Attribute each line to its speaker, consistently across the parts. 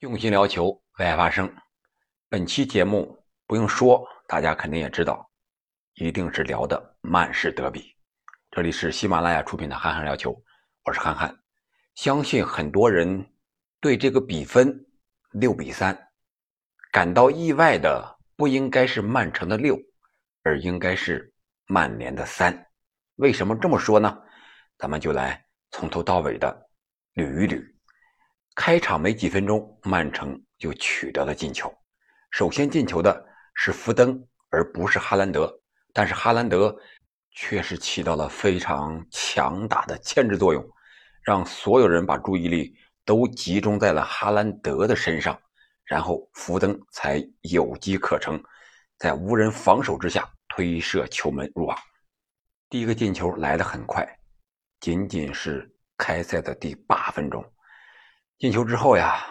Speaker 1: 用心聊球，为爱发声。本期节目不用说，大家肯定也知道，一定是聊的曼市德比。这里是喜马拉雅出品的《憨憨聊球》，我是憨憨。相信很多人对这个比分六比三感到意外的，不应该是曼城的六，而应该是曼联的三。为什么这么说呢？咱们就来从头到尾的捋一捋。开场没几分钟，曼城就取得了进球。首先进球的是福登，而不是哈兰德。但是哈兰德却是起到了非常强大的牵制作用，让所有人把注意力都集中在了哈兰德的身上，然后福登才有机可乘，在无人防守之下推射球门入网。第一个进球来得很快，仅仅是开赛的第八分钟。进球之后呀，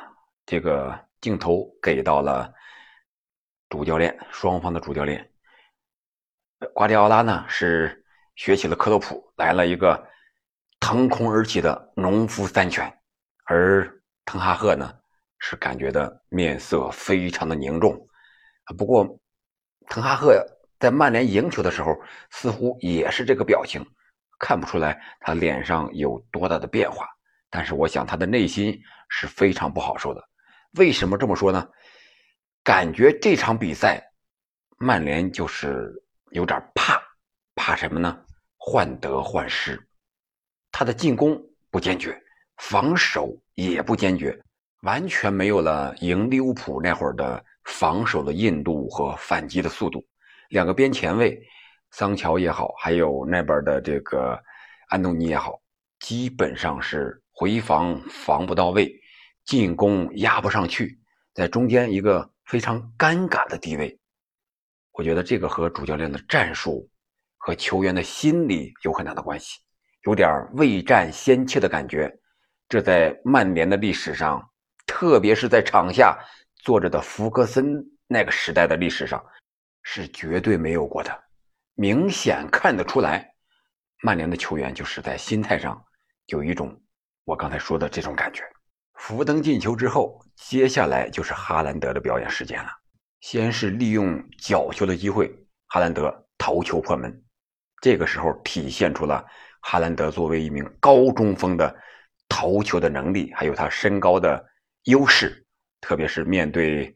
Speaker 1: 这个镜头给到了主教练，双方的主教练瓜迪奥拉呢是学起了克洛普，来了一个腾空而起的农夫三拳，而滕哈赫呢是感觉的面色非常的凝重。不过滕哈赫在曼联赢球的时候似乎也是这个表情，看不出来他脸上有多大的变化。但是我想他的内心是非常不好受的。为什么这么说呢？感觉这场比赛曼联就是有点怕，怕什么呢？患得患失。他的进攻不坚决，防守也不坚决，完全没有了赢利物浦那会儿的防守的硬度和反击的速度。两个边前卫，桑乔也好，还有那边的这个安东尼也好，基本上是。回防防不到位，进攻压不上去，在中间一个非常尴尬的地位。我觉得这个和主教练的战术和球员的心理有很大的关系，有点未战先怯的感觉。这在曼联的历史上，特别是在场下坐着的福格森那个时代的历史上，是绝对没有过的。明显看得出来，曼联的球员就是在心态上有一种。我刚才说的这种感觉，福登进球之后，接下来就是哈兰德的表演时间了。先是利用角球的机会，哈兰德头球破门，这个时候体现出了哈兰德作为一名高中锋的头球的能力，还有他身高的优势，特别是面对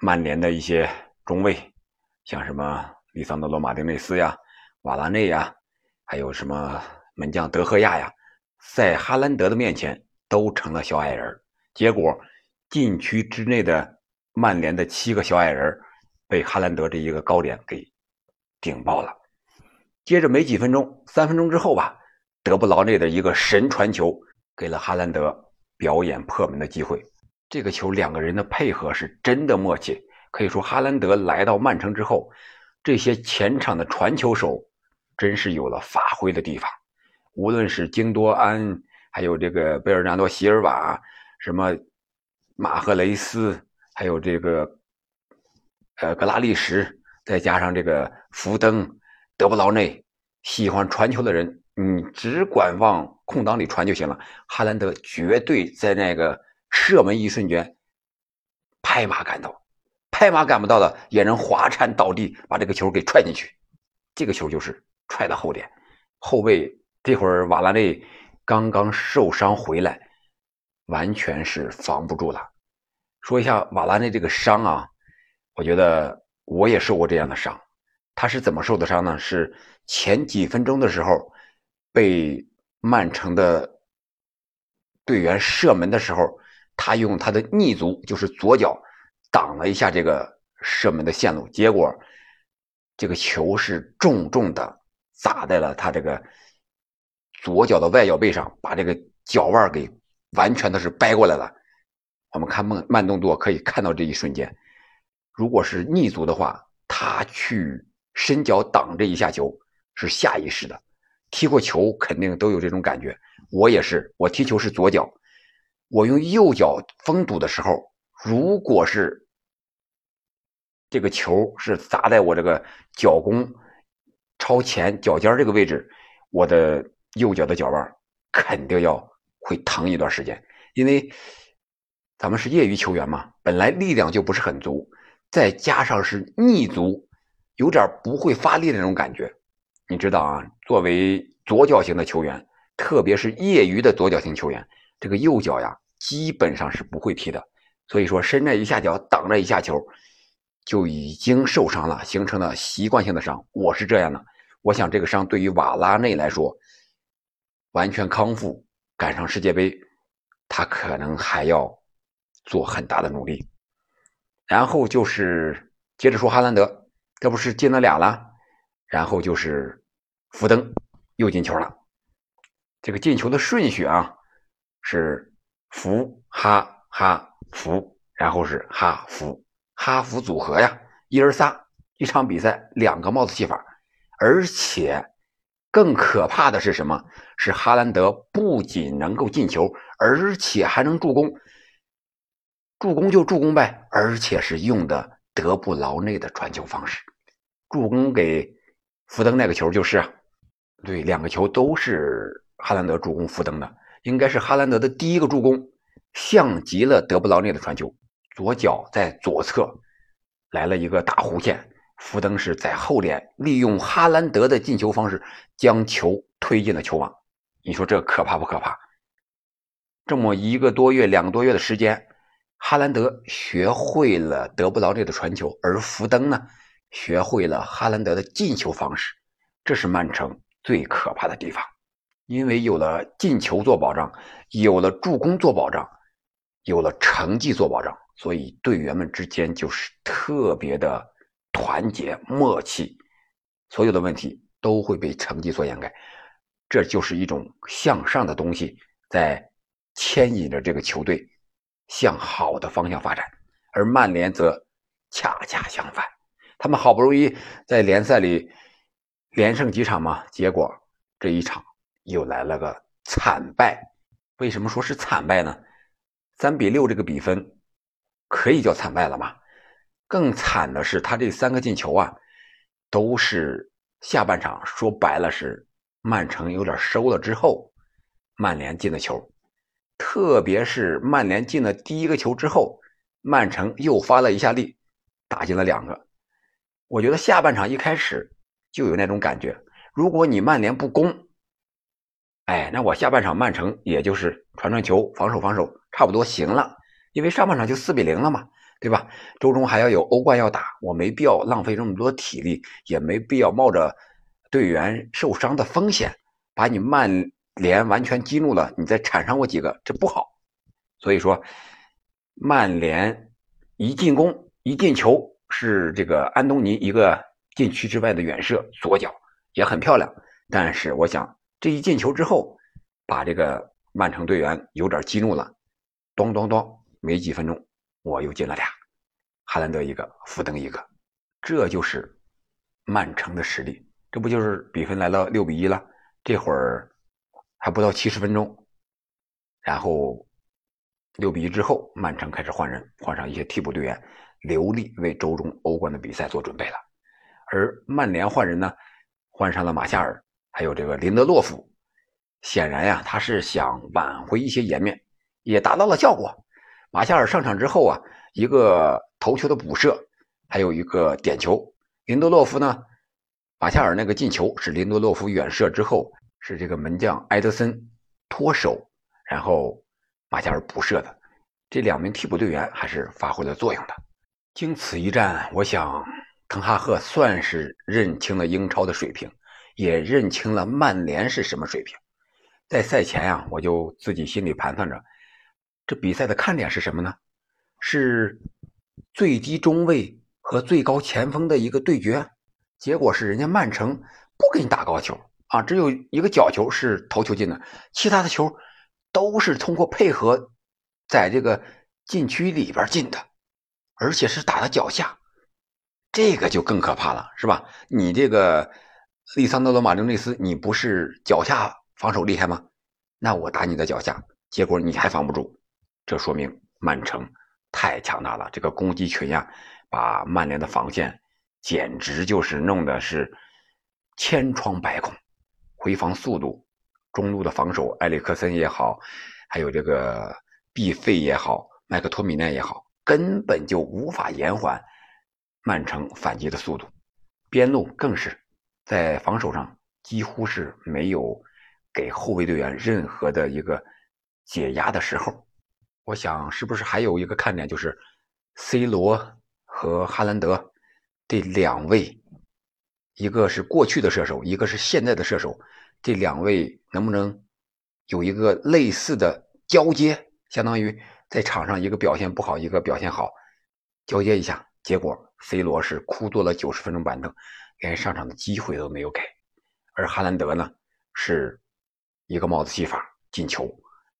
Speaker 1: 曼联的一些中卫，像什么里桑德罗·马丁内斯呀、瓦拉内呀，还有什么门将德赫亚呀。在哈兰德的面前都成了小矮人，结果禁区之内的曼联的七个小矮人被哈兰德这一个高点给顶爆了。接着没几分钟，三分钟之后吧，德布劳内的一个神传球给了哈兰德表演破门的机会。这个球两个人的配合是真的默契，可以说哈兰德来到曼城之后，这些前场的传球手真是有了发挥的地方。无论是京多安，还有这个贝尔纳多·席尔瓦，什么马赫雷斯，还有这个呃格拉利什，再加上这个福登、德布劳内，喜欢传球的人，你只管往空档里传就行了。哈兰德绝对在那个射门一瞬间拍马赶到，拍马赶不到的也能滑铲倒地，把这个球给踹进去。这个球就是踹到后点，后卫。这会儿瓦拉内刚刚受伤回来，完全是防不住了。说一下瓦拉内这个伤啊，我觉得我也受过这样的伤。他是怎么受的伤呢？是前几分钟的时候，被曼城的队员射门的时候，他用他的逆足，就是左脚挡了一下这个射门的线路，结果这个球是重重的砸在了他这个。左脚的外脚背上，把这个脚腕给完全的是掰过来了。我们看慢慢动作可以看到这一瞬间，如果是逆足的话，他去伸脚挡这一下球是下意识的。踢过球肯定都有这种感觉，我也是。我踢球是左脚，我用右脚封堵的时候，如果是这个球是砸在我这个脚弓超前脚尖这个位置，我的。右脚的脚腕肯定要会疼一段时间，因为咱们是业余球员嘛，本来力量就不是很足，再加上是逆足，有点不会发力的那种感觉。你知道啊，作为左脚型的球员，特别是业余的左脚型球员，这个右脚呀，基本上是不会踢的。所以说，伸着一下脚挡着一下球，就已经受伤了，形成了习惯性的伤。我是这样的，我想这个伤对于瓦拉内来说，完全康复赶上世界杯，他可能还要做很大的努力。然后就是接着说哈兰德，这不是进了俩了，然后就是福登又进球了。这个进球的顺序啊，是福哈哈。福，然后是哈福，哈福组合呀，一人仨，一场比赛两个帽子戏法，而且更可怕的是什么？是哈兰德不仅能够进球，而且还能助攻，助攻就助攻呗，而且是用的德布劳内的传球方式，助攻给福登那个球就是啊，对，两个球都是哈兰德助攻福登的，应该是哈兰德的第一个助攻。像极了德布劳内的传球，左脚在左侧来了一个大弧线，福登是在后脸利用哈兰德的进球方式将球推进了球网。你说这可怕不可怕？这么一个多月、两个多月的时间，哈兰德学会了德布劳内的传球，而福登呢，学会了哈兰德的进球方式。这是曼城最可怕的地方，因为有了进球做保障，有了助攻做保障。有了成绩做保障，所以队员们之间就是特别的团结默契，所有的问题都会被成绩所掩盖，这就是一种向上的东西在牵引着这个球队向好的方向发展，而曼联则恰恰相反，他们好不容易在联赛里连胜几场嘛，结果这一场又来了个惨败。为什么说是惨败呢？三比六这个比分可以叫惨败了吗？更惨的是，他这三个进球啊，都是下半场，说白了是曼城有点收了之后，曼联进的球。特别是曼联进了第一个球之后，曼城又发了一下力，打进了两个。我觉得下半场一开始就有那种感觉，如果你曼联不攻，哎，那我下半场曼城也就是传传球，防守防守。差不多行了，因为上半场就四比零了嘛，对吧？周中还要有欧冠要打，我没必要浪费这么多体力，也没必要冒着队员受伤的风险，把你曼联完全激怒了，你再铲上我几个，这不好。所以说，曼联一进攻一进球是这个安东尼一个禁区之外的远射，左脚也很漂亮。但是我想这一进球之后，把这个曼城队员有点激怒了。咚咚咚，没几分钟，我又进了俩，哈兰德一个，福登一个，这就是曼城的实力。这不就是比分来到六比一了？这会儿还不到七十分钟，然后六比一之后，曼城开始换人，换上一些替补队员，留力为周中欧冠的比赛做准备了。而曼联换人呢，换上了马夏尔，还有这个林德洛夫，显然呀，他是想挽回一些颜面。也达到了效果。马夏尔上场之后啊，一个头球的补射，还有一个点球。林德洛夫呢，马夏尔那个进球是林德洛夫远射之后，是这个门将埃德森脱手，然后马夏尔补射的。这两名替补队员还是发挥了作用的。经此一战，我想滕哈赫算是认清了英超的水平，也认清了曼联是什么水平。在赛前呀，我就自己心里盘算着。这比赛的看点是什么呢？是最低中卫和最高前锋的一个对决。结果是人家曼城不给你打高球啊，只有一个角球是头球进的，其他的球都是通过配合在这个禁区里边进的，而且是打的脚下，这个就更可怕了，是吧？你这个利桑德罗马丁内斯，你不是脚下防守厉害吗？那我打你的脚下，结果你还防不住。这说明曼城太强大了，这个攻击群呀，把曼联的防线简直就是弄的是千疮百孔，回防速度、中路的防守，埃里克森也好，还有这个毕费也好，麦克托米奈也好，根本就无法延缓曼城反击的速度。边路更是在防守上几乎是没有给后卫队员任何的一个解压的时候。我想，是不是还有一个看点，就是 C 罗和哈兰德这两位，一个是过去的射手，一个是现在的射手，这两位能不能有一个类似的交接？相当于在场上一个表现不好，一个表现好，交接一下。结果 C 罗是哭坐了九十分钟板凳，连上场的机会都没有给。而哈兰德呢，是一个帽子戏法进球，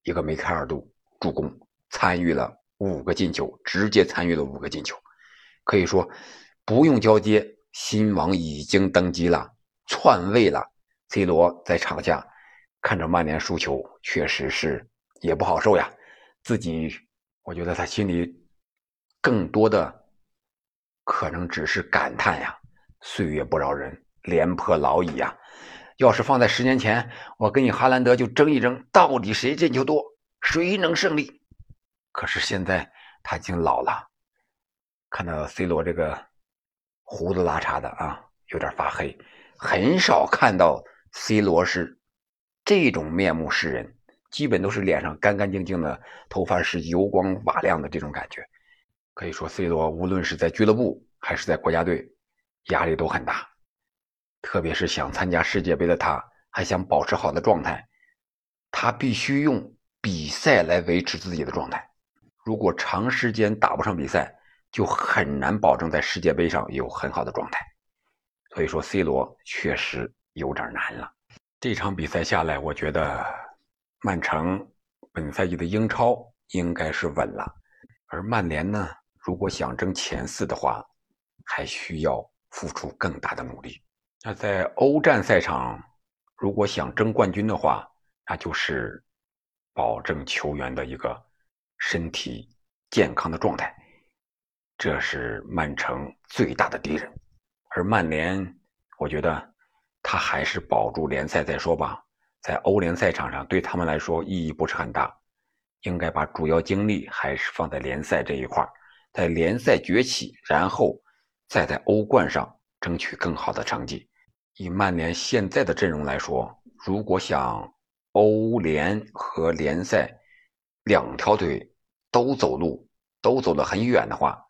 Speaker 1: 一个梅开二度助攻，参与了五个进球，直接参与了五个进球。可以说不用交接，新王已经登基了，篡位了。C 罗在场下看着曼联输球，确实是也不好受呀。自己，我觉得他心里更多的可能只是感叹呀：“岁月不饶人，廉颇老矣呀！要是放在十年前，我跟你哈兰德就争一争，到底谁进球多，谁能胜利？可是现在他已经老了，看到 C 罗这个胡子拉碴的啊，有点发黑，很少看到 C 罗是这种面目示人。”基本都是脸上干干净净的，头发是油光瓦亮的这种感觉。可以说，C 罗无论是在俱乐部还是在国家队，压力都很大。特别是想参加世界杯的他，还想保持好的状态，他必须用比赛来维持自己的状态。如果长时间打不上比赛，就很难保证在世界杯上有很好的状态。所以说，C 罗确实有点难了。这场比赛下来，我觉得。曼城本赛季的英超应该是稳了，而曼联呢，如果想争前四的话，还需要付出更大的努力。那在欧战赛场，如果想争冠军的话，那就是保证球员的一个身体健康的状态，这是曼城最大的敌人。而曼联，我觉得他还是保住联赛再说吧。在欧联赛场上，对他们来说意义不是很大，应该把主要精力还是放在联赛这一块在联赛崛起，然后再在欧冠上争取更好的成绩。以曼联现在的阵容来说，如果想欧联和联赛两条腿都走路，都走得很远的话，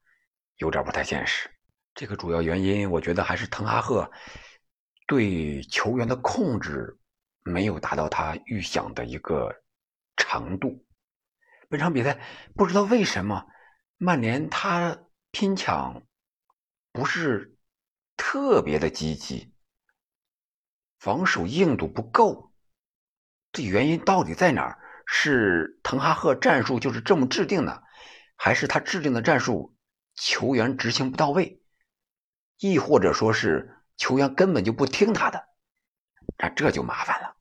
Speaker 1: 有点不太现实。这个主要原因，我觉得还是滕哈赫对球员的控制。没有达到他预想的一个程度。本场比赛不知道为什么曼联他拼抢不是特别的积极，防守硬度不够。这原因到底在哪儿？是滕哈赫战术就是这么制定的，还是他制定的战术球员执行不到位？亦或者说是球员根本就不听他的？那这就麻烦了。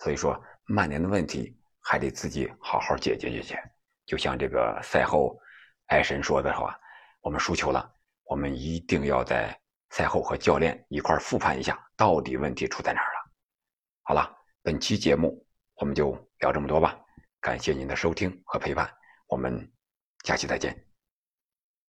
Speaker 1: 所以说，曼联的问题还得自己好好解决解决。就像这个赛后，艾神说的话：“我们输球了，我们一定要在赛后和教练一块复盘一下，到底问题出在哪儿了。”好了，本期节目我们就聊这么多吧。感谢您的收听和陪伴，我们下期再见。